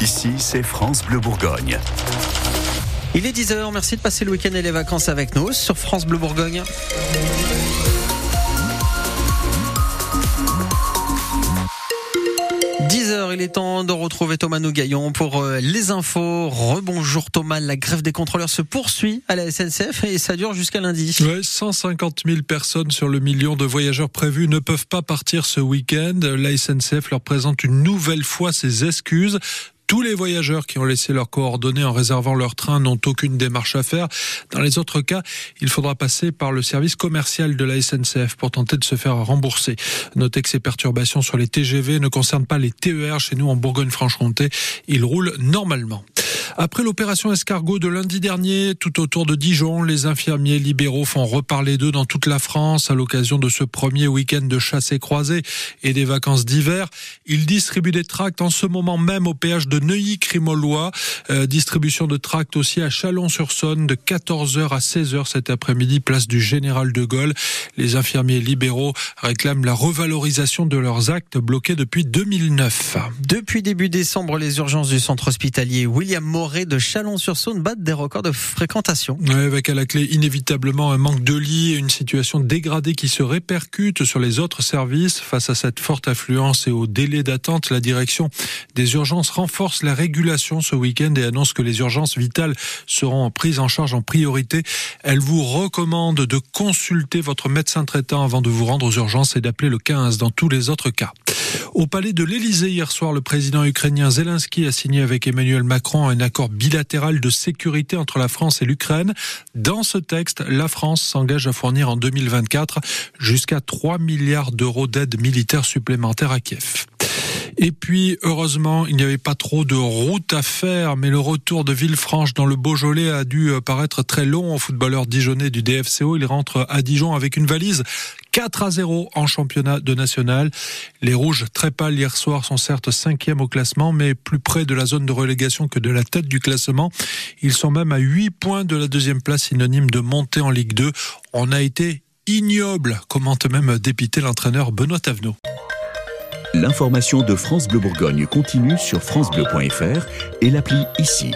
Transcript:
Ici, c'est France Bleu Bourgogne. Il est 10h, merci de passer le week-end et les vacances avec nous sur France Bleu Bourgogne. il est temps de retrouver Thomas Nougaillon pour euh, les infos. Rebonjour Thomas, la grève des contrôleurs se poursuit à la SNCF et ça dure jusqu'à lundi. Ouais, 150 000 personnes sur le million de voyageurs prévus ne peuvent pas partir ce week-end. La SNCF leur présente une nouvelle fois ses excuses. Tous les voyageurs qui ont laissé leurs coordonnées en réservant leur train n'ont aucune démarche à faire. Dans les autres cas, il faudra passer par le service commercial de la SNCF pour tenter de se faire rembourser. Notez que ces perturbations sur les TGV ne concernent pas les TER chez nous en Bourgogne-Franche-Comté. Ils roulent normalement. Après l'opération escargot de lundi dernier, tout autour de Dijon, les infirmiers libéraux font reparler d'eux dans toute la France à l'occasion de ce premier week-end de chasse et croisée et des vacances d'hiver. Ils distribuent des tracts en ce moment même au péage de Neuilly-Crimolois. Euh, distribution de tracts aussi à Chalon-sur-Saône de 14h à 16h cet après-midi, place du Général de Gaulle. Les infirmiers libéraux réclament la revalorisation de leurs actes bloqués depuis 2009. Depuis début décembre, les urgences du centre hospitalier William De Chalon-sur-Saône battent des records de fréquentation. avec à la clé inévitablement un manque de lits et une situation dégradée qui se répercute sur les autres services. Face à cette forte affluence et au délai d'attente, la direction des urgences renforce la régulation ce week-end et annonce que les urgences vitales seront prises en charge en priorité. Elle vous recommande de consulter votre médecin traitant avant de vous rendre aux urgences et d'appeler le 15 dans tous les autres cas. Au palais de l'Élysée hier soir, le président ukrainien Zelensky a signé avec Emmanuel Macron un accord bilatéral de sécurité entre la France et l'Ukraine. Dans ce texte, la France s'engage à fournir en 2024 jusqu'à 3 milliards d'euros d'aide militaire supplémentaire à Kiev. Et puis, heureusement, il n'y avait pas trop de route à faire, mais le retour de Villefranche dans le Beaujolais a dû paraître très long au footballeur dijonnais du DFCO. Il rentre à Dijon avec une valise 4 à 0 en championnat de national. Les Rouges, très pâles hier soir, sont certes cinquièmes au classement, mais plus près de la zone de relégation que de la tête du classement. Ils sont même à 8 points de la deuxième place, synonyme de montée en Ligue 2. On a été ignoble, commente même dépité l'entraîneur Benoît Tavenot. L'information de France Bleu Bourgogne continue sur francebleu.fr et l'appli ici.